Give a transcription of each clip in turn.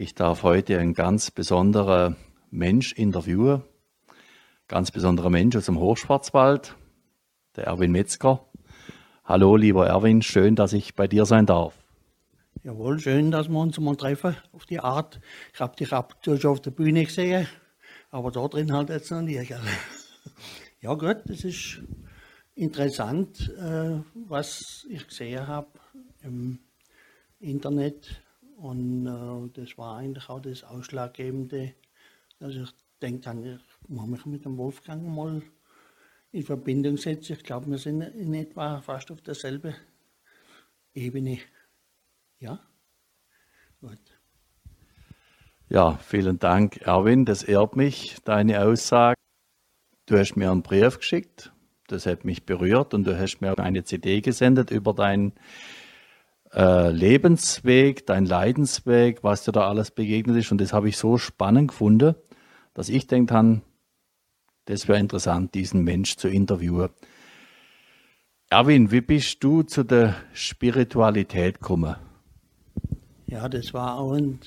Ich darf heute einen ganz besonderen Mensch interviewen. Ganz besonderer Mensch aus dem Hochschwarzwald, der Erwin Metzger. Hallo, lieber Erwin, schön, dass ich bei dir sein darf. Jawohl, schön, dass wir uns mal treffen auf die Art. Ich habe dich ab und zu schon auf der Bühne gesehen, aber da drin halt jetzt noch nicht. Ja gut, das ist interessant, äh, was ich gesehen habe im Internet. Und äh, das war eigentlich auch das Ausschlaggebende, dass ich denke, ich muss mich mit dem Wolfgang mal in Verbindung setzen. Ich glaube, wir sind in etwa fast auf derselben Ebene. Ja? Gut. Ja, vielen Dank, Erwin. Das ehrt mich, deine Aussage. Du hast mir einen Brief geschickt, das hat mich berührt und du hast mir eine CD gesendet über deinen äh, Lebensweg, dein Leidensweg, was dir da alles begegnet ist. Und das habe ich so spannend gefunden, dass ich denke das wäre interessant, diesen Mensch zu interviewen. Erwin, wie bist du zu der Spiritualität gekommen? Ja, das war auch ein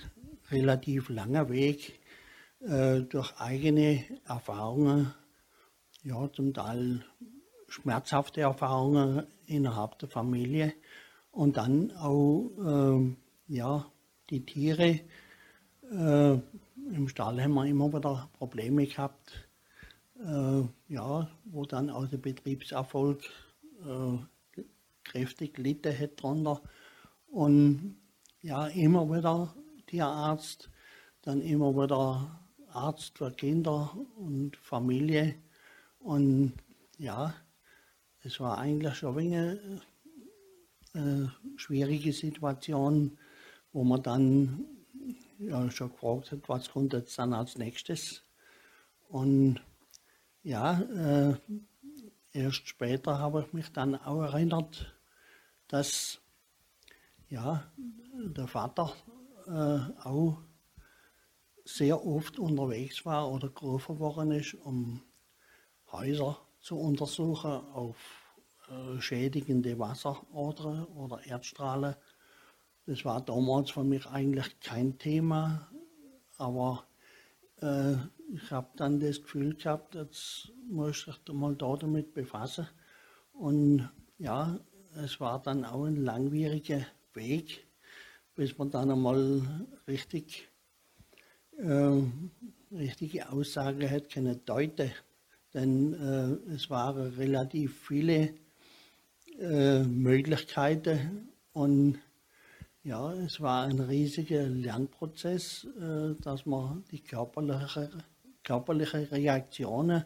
relativ langer Weg äh, durch eigene Erfahrungen, ja, zum Teil schmerzhafte Erfahrungen innerhalb der Familie und dann auch äh, ja, die Tiere. Äh, Im Stall haben wir immer wieder Probleme gehabt, äh, ja, wo dann auch der Betriebserfolg äh, kräftig gelitten hat drunter. Und ja, immer wieder Tierarzt, dann immer wieder Arzt für Kinder und Familie. Und ja, es war eigentlich schon eine, eine schwierige Situation, wo man dann ja, schon gefragt hat, was kommt jetzt dann als nächstes. Und ja, äh, erst später habe ich mich dann auch erinnert, dass ja, der Vater äh, auch sehr oft unterwegs war oder gerufen worden ist, um Häuser zu untersuchen auf äh, schädigende Wasserodern oder Erdstrahlen. Das war damals für mich eigentlich kein Thema, aber äh, ich habe dann das Gefühl gehabt, jetzt muss ich mich mal da damit befassen. Und ja, es war dann auch ein langwieriger Weg, bis man dann einmal richtig, äh, richtige Aussage hat können deuten. Denn äh, es waren relativ viele äh, Möglichkeiten und ja, es war ein riesiger Lernprozess, äh, dass man die körperliche, körperliche Reaktionen,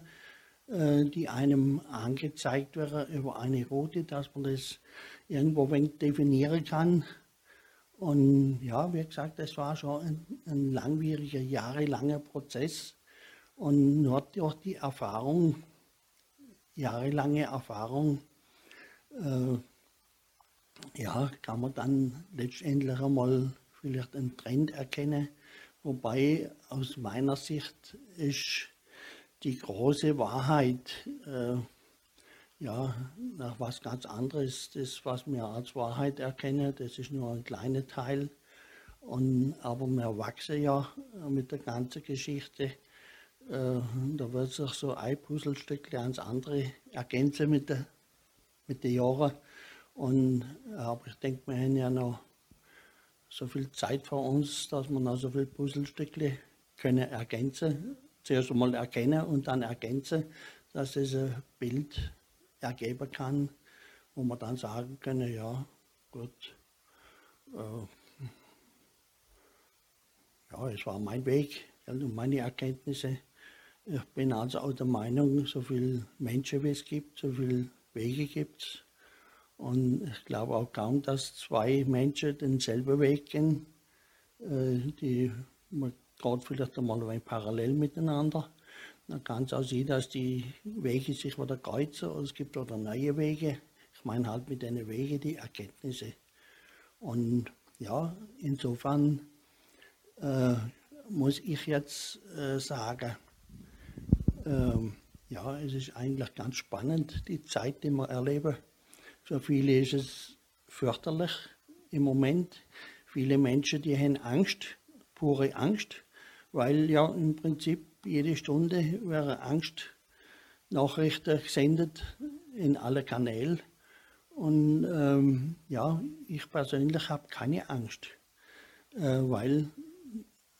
äh, die einem angezeigt werden über eine Route, dass man das irgendwo definieren kann. Und ja, wie gesagt, das war schon ein, ein langwieriger, jahrelanger Prozess. Und nur durch die Erfahrung, jahrelange Erfahrung, äh, ja, kann man dann letztendlich einmal vielleicht einen Trend erkennen. Wobei aus meiner Sicht ist die große Wahrheit, äh, ja, nach was ganz anderes. Das, was wir als Wahrheit erkennen, das ist nur ein kleiner Teil. Und, aber wir wachsen ja mit der ganzen Geschichte. Äh, da wird sich so ein Puzzlestück ans andere ergänzen mit, der, mit den Jahren. Und, aber ich denke, wir haben ja noch so viel Zeit vor uns, dass wir noch so viele Puzzlestücke können ergänzen. Zuerst einmal erkennen und dann ergänzen, dass es ein Bild ergeben kann, wo man dann sagen können, ja, gut, äh, ja, es war mein Weg und meine Erkenntnisse. Ich bin also auch der Meinung, so viele Menschen wie es gibt, so viele Wege gibt. Und ich glaube auch kaum, dass zwei Menschen denselben Weg gehen. Äh, die man geht vielleicht einmal ein parallel miteinander. Dann kann es auch sein, dass die Wege sich wieder kreuzen oder es gibt oder neue Wege. Ich meine halt mit den Wegen die Erkenntnisse. Und ja, insofern äh, muss ich jetzt äh, sagen, äh, ja, es ist eigentlich ganz spannend, die Zeit, die wir erleben. Für viele ist es fürchterlich im Moment. Viele Menschen, die haben Angst pure Angst, weil ja im Prinzip jede Stunde wäre Angstnachrichten gesendet in alle Kanäle. Und ähm, ja, ich persönlich habe keine Angst, äh, weil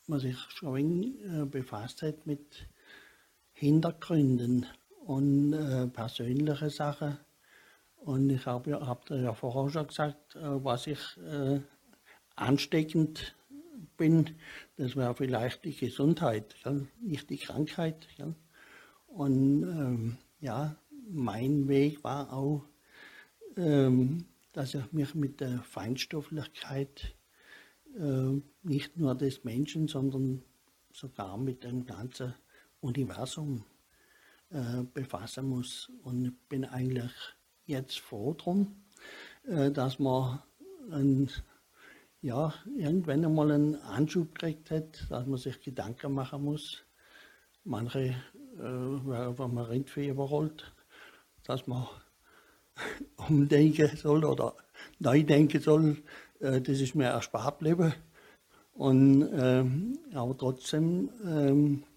man sich schon äh, befasst hat mit Hintergründen und äh, persönliche Sachen. Und ich habe ja, hab ja vorher schon gesagt, äh, was ich äh, ansteckend bin, das wäre vielleicht die Gesundheit, gell? nicht die Krankheit. Gell? Und ähm, ja, mein Weg war auch, ähm, dass ich mich mit der Feinstofflichkeit äh, nicht nur des Menschen, sondern sogar mit dem ganzen Universum äh, befassen muss. Und ich bin eigentlich jetzt froh drum, äh, dass man ein ja, irgendwann einmal einen Anschub gekriegt hat, dass man sich Gedanken machen muss. Manche, äh, wenn man Rindvieh überrollt, dass man umdenken soll oder neu denken soll, äh, das ist mir erspart geblieben. Und, äh, aber trotzdem, äh,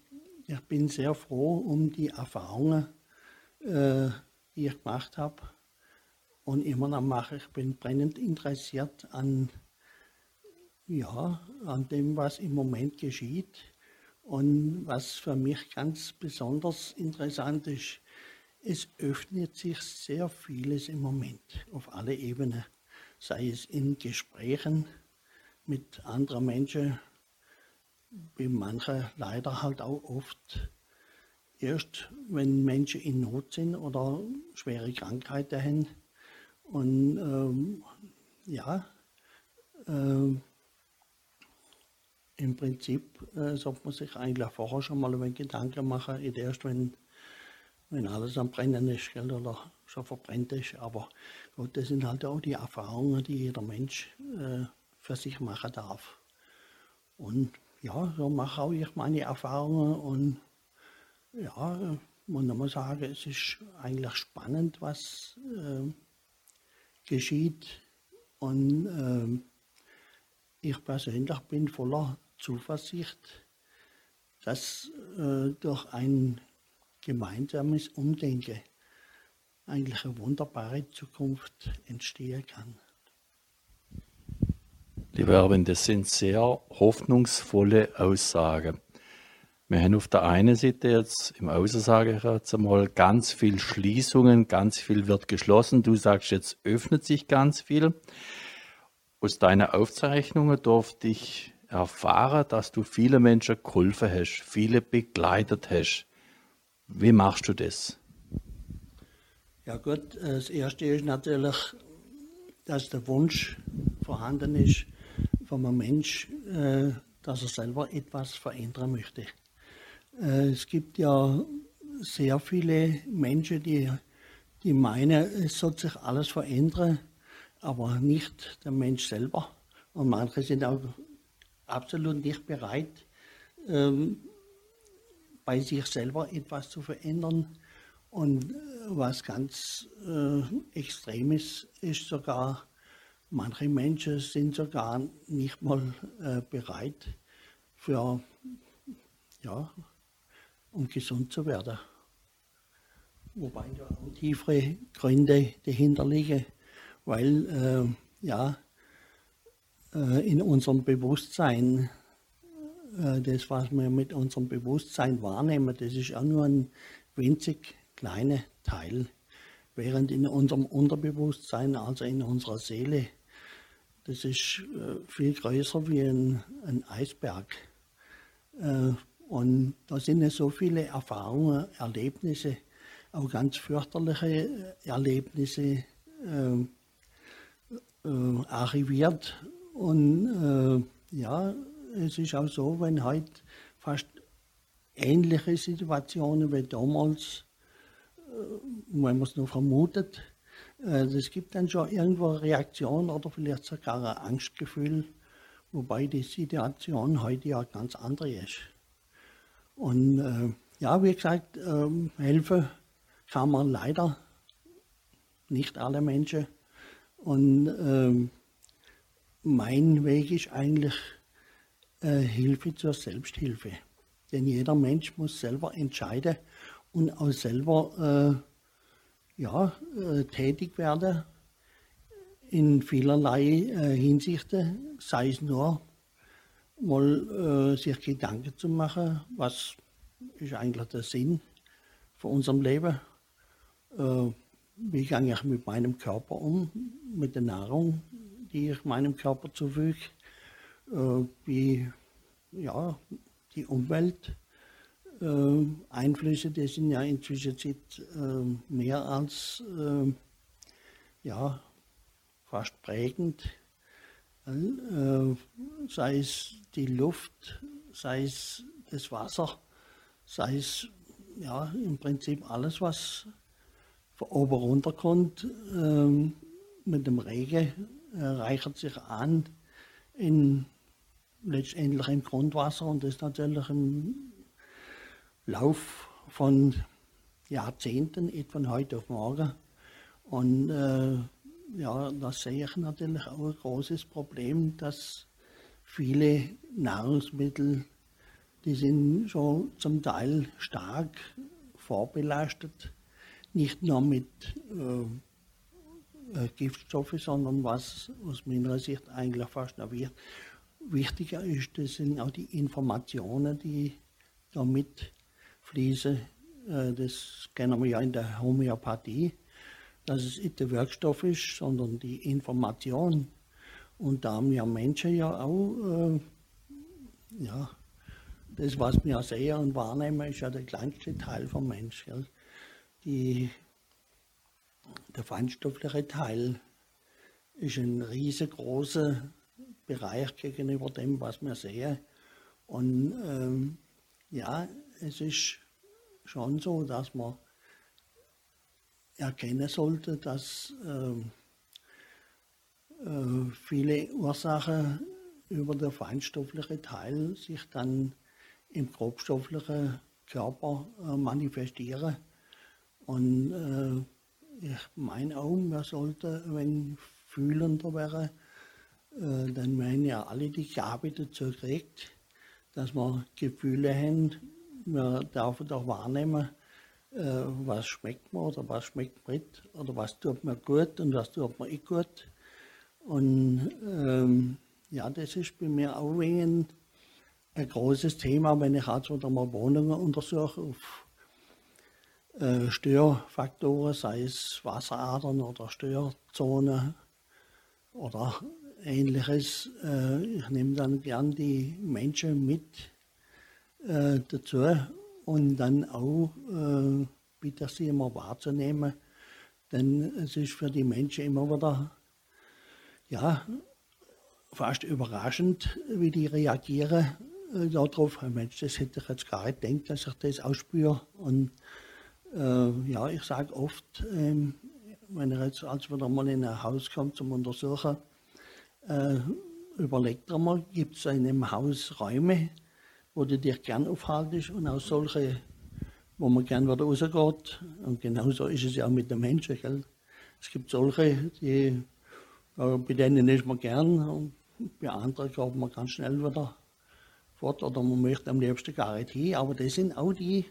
ich bin sehr froh um die Erfahrungen, äh, die ich gemacht habe und immer noch mache. Ich bin brennend interessiert an ja, an dem, was im Moment geschieht. Und was für mich ganz besonders interessant ist, es öffnet sich sehr vieles im Moment auf alle Ebenen, sei es in Gesprächen mit anderen Menschen, wie manche leider halt auch oft erst, wenn Menschen in Not sind oder schwere Krankheiten haben. Und ähm, ja, äh, im Prinzip äh, sollte man sich eigentlich vorher schon mal ein Gedanken machen, nicht erst wenn, wenn alles am Brennen ist gell, oder schon verbrennt ist. Aber gut, das sind halt auch die Erfahrungen, die jeder Mensch äh, für sich machen darf. Und ja, so mache ich meine Erfahrungen und ja, man muss sagen, es ist eigentlich spannend, was äh, geschieht. Und äh, ich persönlich bin voller Zuversicht, dass äh, durch ein gemeinsames Umdenken eigentlich eine wunderbare Zukunft entstehen kann. Lieber Erwin, das sind sehr hoffnungsvolle Aussagen. Wir haben auf der einen Seite jetzt, im Außen sage ich jetzt einmal, ganz viel Schließungen, ganz viel wird geschlossen. Du sagst, jetzt öffnet sich ganz viel. Aus deinen Aufzeichnungen durfte ich erfahren, dass du viele Menschen geholfen hast, viele begleitet hast. Wie machst du das? Ja gut, das Erste ist natürlich, dass der Wunsch vorhanden ist einem Mensch, äh, dass er selber etwas verändern möchte. Äh, es gibt ja sehr viele Menschen, die, die meinen, es soll sich alles verändern, aber nicht der Mensch selber. Und manche sind auch absolut nicht bereit, ähm, bei sich selber etwas zu verändern. Und äh, was ganz äh, Extremes ist sogar, manche Menschen sind sogar nicht mal äh, bereit für, ja, um gesund zu werden. Wobei da auch tiefere Gründe dahinter liegen, weil, äh, ja, äh, in unserem Bewusstsein, äh, das, was wir mit unserem Bewusstsein wahrnehmen, das ist auch nur ein winzig kleiner Teil. Während in unserem Unterbewusstsein, also in unserer Seele, das ist äh, viel größer wie ein, ein Eisberg. Und da sind ja so viele Erfahrungen, Erlebnisse, auch ganz fürchterliche Erlebnisse äh, äh, archiviert und äh, ja, es ist auch so, wenn heute fast ähnliche Situationen wie damals, äh, wenn man es nur vermutet, äh, es gibt dann schon irgendwo eine Reaktion oder vielleicht sogar ein Angstgefühl, wobei die Situation heute ja ganz andere ist. Und äh, ja, wie gesagt, ähm, helfen kann man leider nicht alle Menschen. Und ähm, mein Weg ist eigentlich äh, Hilfe zur Selbsthilfe. Denn jeder Mensch muss selber entscheiden und auch selber äh, ja, äh, tätig werden in vielerlei äh, Hinsichten, sei es nur mal äh, sich Gedanken zu machen, was ist eigentlich der Sinn von unserem Leben, wie gehe ich mit meinem Körper um, mit der Nahrung, die ich meinem Körper zufüge, wie ja, die Umwelt. Äh, Einflüsse, die sind ja inzwischen äh, mehr als äh, ja, fast prägend. Sei es die Luft, sei es das Wasser, sei es ja, im Prinzip alles, was von oben runterkommt, ähm, mit dem Regen äh, reichert sich an in letztendlich im Grundwasser und das natürlich im Lauf von Jahrzehnten, nicht von heute auf morgen. Und äh, ja, da sehe ich natürlich auch ein großes Problem, dass viele Nahrungsmittel, die sind schon zum Teil stark vorbelastet, nicht nur mit äh, äh Giftstoffen, sondern was aus meiner Sicht eigentlich fast noch wichtiger ist, das sind auch die Informationen, die damit fließen. Äh, das kennen wir ja in der Homöopathie, dass es nicht der Wirkstoff ist, sondern die Information. Und da haben wir Menschen ja auch, äh, ja, das, was wir sehen und wahrnehmen, ist ja der kleinste Teil vom Mensch. Gell? Die, der feinstoffliche Teil ist ein riesengroßer Bereich gegenüber dem, was wir sehen. Und ähm, ja, es ist schon so, dass man erkennen sollte, dass äh, äh, viele Ursachen über den feinstofflichen Teil sich dann im grobstofflichen Körper äh, manifestieren. Und äh, ich meine auch, man sollte wenig fühlender werden, äh, dann meinen ja alle die Gabe dazu gekriegt, dass man Gefühle haben. Man darf doch wahrnehmen, äh, was schmeckt mir oder was schmeckt mir nicht oder was tut mir gut und was tut mir nicht gut. Und ähm, ja, das ist bei mir auch ein, ein großes Thema, wenn ich also wieder mal Wohnungen untersuche auf äh, Störfaktoren, sei es Wasseradern oder Störzonen oder ähnliches. Äh, ich nehme dann gern die Menschen mit äh, dazu und dann auch äh, bitte sie immer wahrzunehmen, denn es ist für die Menschen immer wieder ja, fast überraschend, wie die reagieren äh, darauf. Mensch, das hätte ich jetzt gar nicht gedacht, dass ich das ausspüre. Und äh, ja, ich sage oft, ähm, wenn er jetzt als wieder mal in ein Haus kommt zum Untersuchen, äh, überleg dir mal, gibt es in einem Haus Räume, wo du dich gern aufhaltest und auch solche, wo man gern wieder rausgeht. Und genauso ist es ja auch mit den Menschen. Gell? Es gibt solche, die, bei denen ist man gern und bei anderen geht man ganz schnell wieder fort oder man möchte am liebsten gar nicht hin. Aber das sind auch die,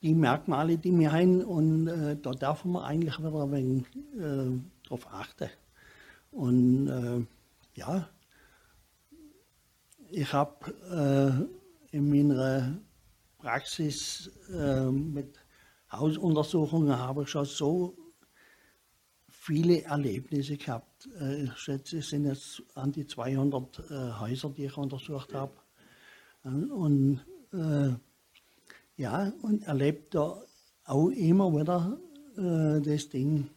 die Merkmale, die wir haben und äh, da darf man eigentlich wieder ein wenig äh, drauf achten. Und äh, ja, ich habe äh, in meiner Praxis äh, mit Hausuntersuchungen habe ich schon so viele Erlebnisse gehabt. Äh, ich schätze, es sind jetzt an die 200 äh, Häuser, die ich untersucht habe. Und äh, ja, und erlebt da auch immer wieder äh, das Ding,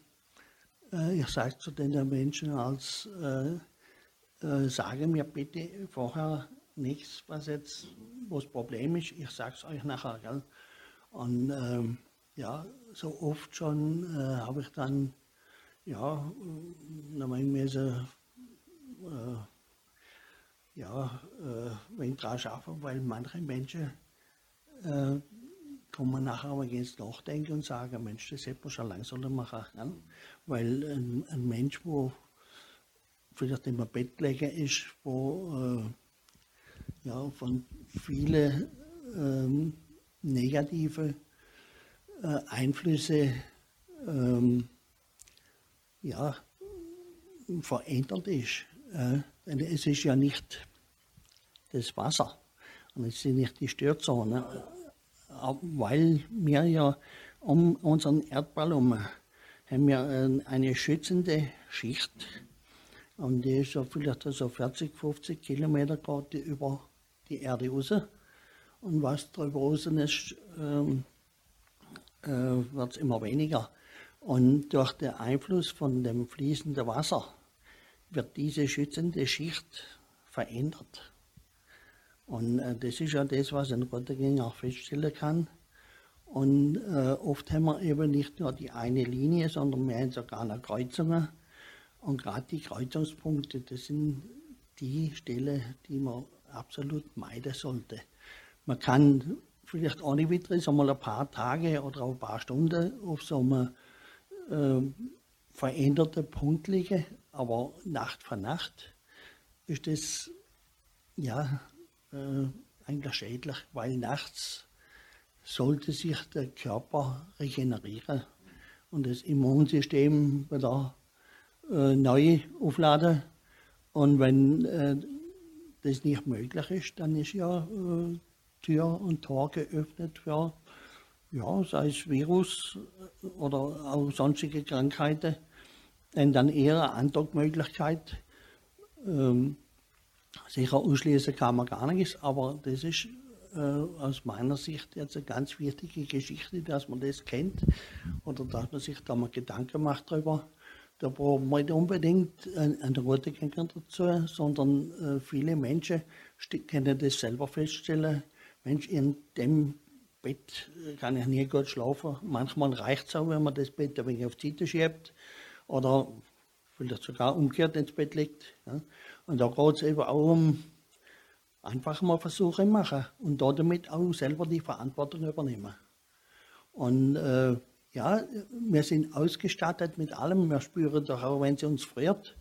äh, ich sage zu den Menschen als, sage mir bitte vorher nichts, was jetzt was Problem ist, ich sage es euch nachher. Gell? Und ähm, ja, so oft schon äh, habe ich dann, ja, dann müssen, äh, ja, äh, wenn dran schaffen, weil manche Menschen äh, kommen nachher aber jetzt nachdenken und sagen, Mensch, das hätte man schon langsam machen. Ne? Weil ein, ein Mensch, wo vielleicht immer Bettläger ist, wo ja, von vielen ähm, negative äh, Einflüsse ähm, ja, verändert ist. Äh, denn es ist ja nicht das Wasser und es sind nicht die Störzonen, weil wir ja um unseren Erdball herum haben wir äh, eine schützende Schicht und die ist so vielleicht so 40, 50 Kilometer gerade über die Erde raus. Und was darüber raus ist, ähm, äh, wird es immer weniger. Und durch den Einfluss von dem fließenden Wasser wird diese schützende Schicht verändert. Und äh, das ist ja das, was ein Rottergänger auch feststellen kann. Und äh, oft haben wir eben nicht nur die eine Linie, sondern wir haben sogar noch Kreuzungen. Und gerade die Kreuzungspunkte, das sind die Stellen, die man absolut meiden sollte. Man kann vielleicht ohne Witris einmal ein paar Tage oder ein paar Stunden auf so einem äh, veränderten Punkt liegen, aber Nacht für Nacht ist das ja äh, eigentlich schädlich, weil nachts sollte sich der Körper regenerieren und das Immunsystem wieder äh, neu aufladen. Und wenn äh, das nicht möglich ist, dann ist ja äh, Tür und Tor geöffnet für, ja, sei es Virus oder auch sonstige Krankheiten. Denn dann eher eine Andockmöglichkeit. Ähm, sicher ausschließen kann man gar nichts, aber das ist äh, aus meiner Sicht jetzt eine ganz wichtige Geschichte, dass man das kennt oder dass man sich da mal Gedanken macht darüber. Da braucht man nicht unbedingt einen Rotegänger dazu, sondern äh, viele Menschen können das selber feststellen. Mensch, in dem Bett äh, kann ich nie gut schlafen. Manchmal reicht es auch, wenn man das Bett ein wenig auf die Seite schiebt oder vielleicht sogar umgekehrt ins Bett legt. Ja. Und da geht es eben auch um einfach mal Versuche machen und damit auch selber die Verantwortung übernehmen. Und äh, ja, wir sind ausgestattet mit allem. Wir spüren doch auch, wenn es uns friert.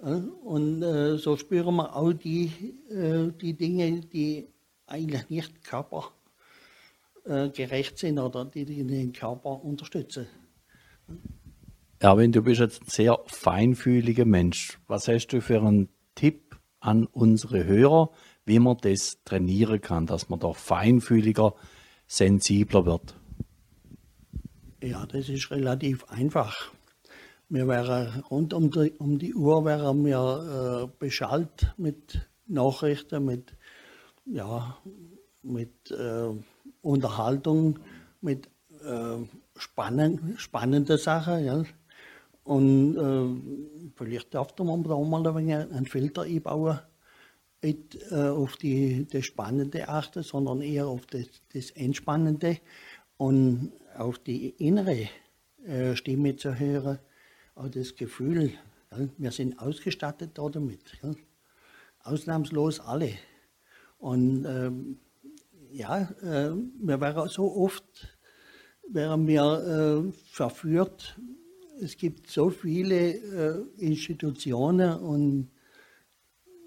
Und äh, so spüren wir auch die, äh, die Dinge, die eigentlich nicht körpergerecht sind oder die, die den Körper unterstützen. Erwin, du bist jetzt ein sehr feinfühliger Mensch. Was hast du für einen Tipp an unsere Hörer, wie man das trainieren kann, dass man da feinfühliger, sensibler wird? Ja, das ist relativ einfach. Wir wären rund um die, um die Uhr wären wir äh, beschallt mit Nachrichten, mit, ja, mit äh, Unterhaltung, mit äh, spannen, spannenden Sachen. Ja. Und äh, vielleicht darf man da mal ein wenig einen Filter einbauen, nicht äh, auf die, das Spannende achten, sondern eher auf das, das Entspannende. Und auf die innere äh, Stimme zu hören, auch das Gefühl, wir sind ausgestattet damit. Ausnahmslos alle. Und ähm, ja, äh, wir wären so oft wären wir äh, verführt. Es gibt so viele Institutionen und,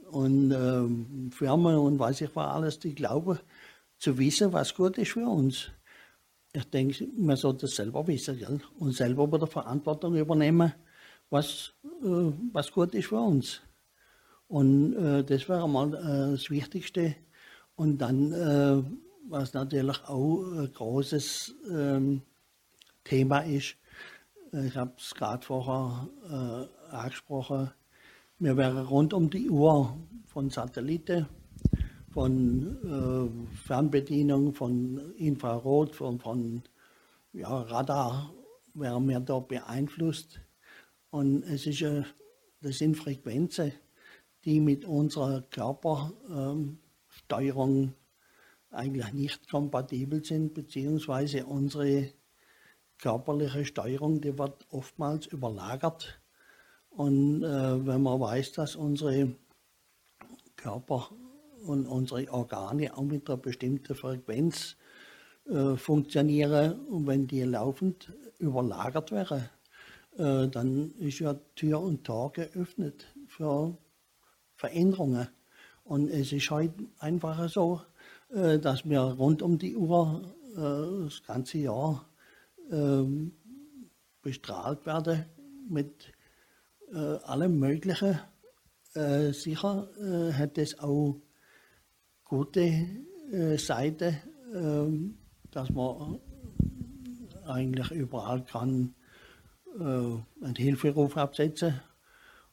und ähm, Firmen und weiß ich was alles, die glauben zu wissen, was gut ist für uns ich denke, man sollte das selber wissen gell? und selber wieder Verantwortung übernehmen, was, äh, was gut ist für uns. Und äh, das wäre mal äh, das Wichtigste. Und dann, äh, was natürlich auch ein großes Thema ist, ich habe es gerade vorher angesprochen, wir wären rund um die Uhr von Satelliten von äh, Fernbedienung, von Infrarot, von, von ja, Radar werden wir da beeinflusst. Und es ist, äh, das sind Frequenzen, die mit unserer Körpersteuerung ähm, eigentlich nicht kompatibel sind, beziehungsweise unsere körperliche Steuerung, die wird oftmals überlagert. Und äh, wenn man weiß, dass unsere Körper und unsere Organe auch mit einer bestimmten Frequenz äh, funktionieren. Und wenn die laufend überlagert wären, äh, dann ist ja Tür und Tor geöffnet für Veränderungen. Und es ist heute einfach so, äh, dass wir rund um die Uhr äh, das ganze Jahr ähm, bestrahlt werden mit äh, allem Möglichen. sicher hat es auch gute Seiten, ähm, dass man eigentlich überall kann einen Hilferuf absetzen.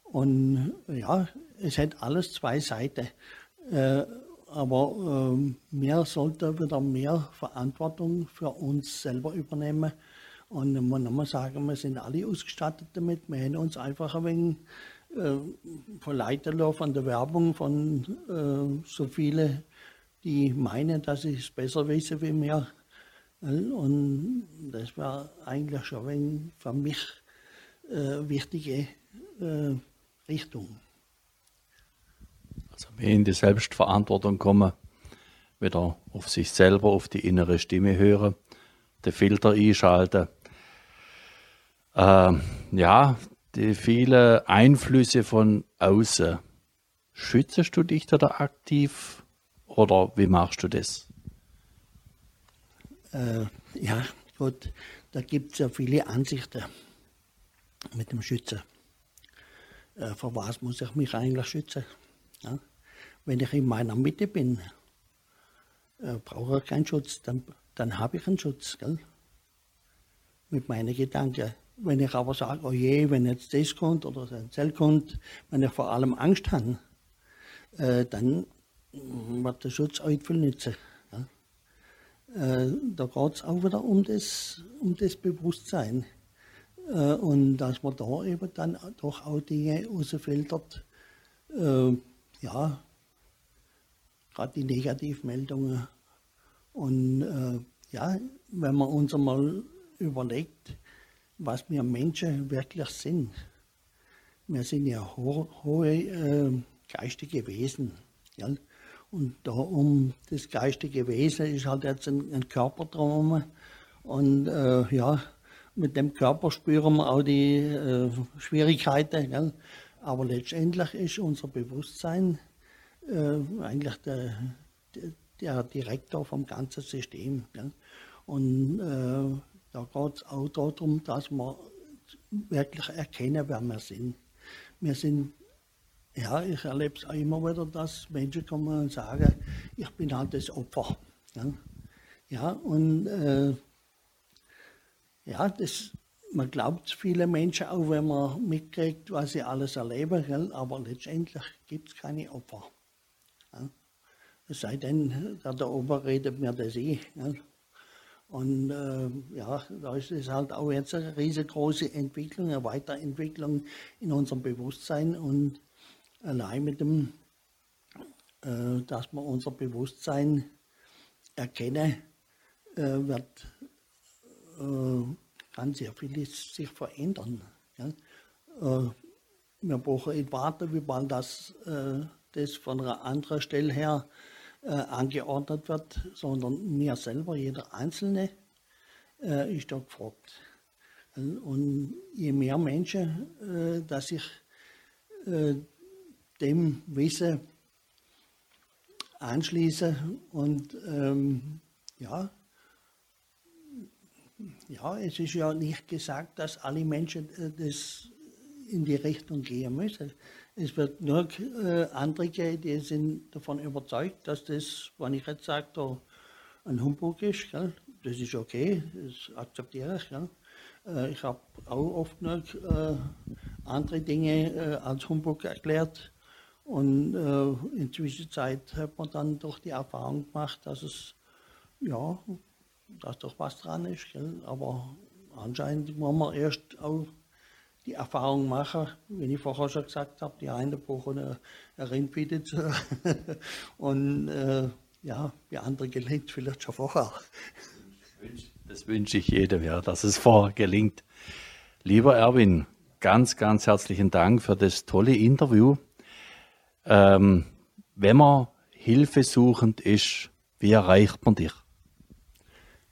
Und ja, es hat alles zwei Seiten. Aber ähm, wir sollten wieder mehr Verantwortung für uns selber übernehmen. Und man muss mal sagen, wir sind alle ausgestattet damit. Wir haben uns einfach ein wenig äh, verleiten lassen von der Werbung von äh, so vielen, die meinen, dass sie es besser wissen wie wir. Und das war eigentlich schon ein für mich äh, wichtige äh, Richtung. Also mehr in die Selbstverantwortung kommen, wieder auf sich selber, auf die innere Stimme hören, den Filter einschalten. Äh, ja, die vielen Einflüsse von außen. Schützest du dich da aktiv oder wie machst du das? Äh, ja, gut, da gibt es ja viele Ansichten mit dem Schützen. Äh, vor was muss ich mich eigentlich schützen? Ja? Wenn ich in meiner Mitte bin, äh, brauche ich keinen Schutz, dann, dann habe ich einen Schutz, gell? mit meinen Gedanken. Wenn ich aber sage, oh je, wenn jetzt das kommt oder das kommt, wenn ich vor allem Angst habe, äh, dann wird der Schutz auch viel nützen. Ja? Äh, da geht es auch wieder um das, um das Bewusstsein. Äh, und dass man da eben dann doch auch Dinge rausfiltert, äh, ja, gerade die Negativmeldungen. Und äh, ja, wenn man uns einmal überlegt, was wir Menschen wirklich sind. Wir sind ja ho hohe äh, geistige Wesen. Ja? Und da um das geistige Wesen ist halt jetzt ein, ein Körper drum. Und äh, ja, mit dem Körper spüren wir auch die äh, Schwierigkeiten. Gell? Aber letztendlich ist unser Bewusstsein äh, eigentlich der, der, Direktor vom ganzen System. Gell? Und äh, da geht es auch darum, dass wir wirklich erkennen, wer wir sind. Wir sind, ja, ich erlebe es auch immer wieder, dass Menschen kommen und sagen, ich bin halt das Opfer. Ja, ja und äh, ja, das, man glaubt viele Menschen auch, wenn man mitkriegt, was sie alles erleben, gell? aber letztendlich gibt es keine Opfer. Ja? Es sei denn, der da oben redet mir das eh. Gell? Und äh, ja, da ist es halt auch jetzt eine riesengroße Entwicklung, eine Weiterentwicklung in unserem Bewusstsein und allein mit dem, äh, dass wir unser Bewusstsein erkennen, äh, wird äh, kann sehr vieles sich verändern. Ja? Äh, wir brauchen nicht warten, wie bald das, äh, das von einer anderen Stelle her angeordnet wird, sondern mir selber, jeder Einzelne, ist da gefragt. Und je mehr Menschen, dass ich dem Wissen anschließe und ähm, ja, ja, es ist ja nicht gesagt, dass alle Menschen äh, das in die Richtung gehen müssen. Es wird nur äh, andere geben, die sind davon überzeugt, dass das, wenn ich jetzt sage, ein Humbug ist, gell? das ist okay, das akzeptiere ich. Gell? Äh, ich habe auch oft noch äh, andere Dinge äh, als Humbug erklärt. Und äh, in der Zwischenzeit hat man dann doch die Erfahrung gemacht, dass es ja, dass doch was dran ist. Gell? Aber anscheinend muss man erst auch die Erfahrung machen, wie ich vorher schon gesagt habe, die eine brauchen eine, eine Rindpizza und äh, ja, die andere gelingt vielleicht schon vorher. Das wünsche ich jedem, ja, dass es vorher gelingt. Lieber Erwin, ganz, ganz herzlichen Dank für das tolle Interview. Ähm, wenn man hilfesuchend ist, wie erreicht man dich?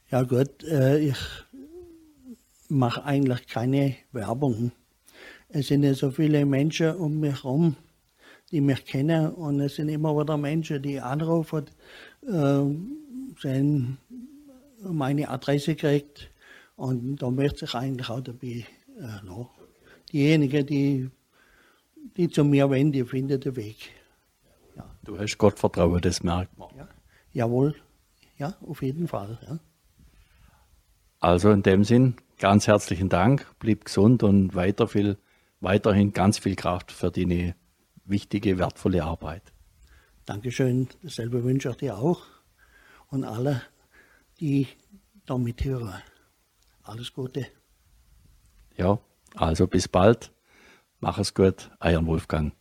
Ja gut, äh, ich mache eigentlich keine Werbung. Es sind ja so viele Menschen um mich herum, die mich kennen und es sind immer wieder Menschen, die anrufen, äh, sind meine Adresse kriegt und da möchte ich eigentlich auch dabei äh, noch. Diejenigen, die, die zu mir wenden, die finden den Weg. Ja. Du hast Gottvertrauen, das merkt man. Ja. Jawohl, ja, auf jeden Fall. Ja. Also in dem Sinn, ganz herzlichen Dank, blieb gesund und weiter viel, weiterhin ganz viel Kraft für deine wichtige, wertvolle Arbeit. Dankeschön, dasselbe wünsche ich dir auch und alle, die da mithören. Alles Gute. Ja, also bis bald. Mach es gut, euer Wolfgang.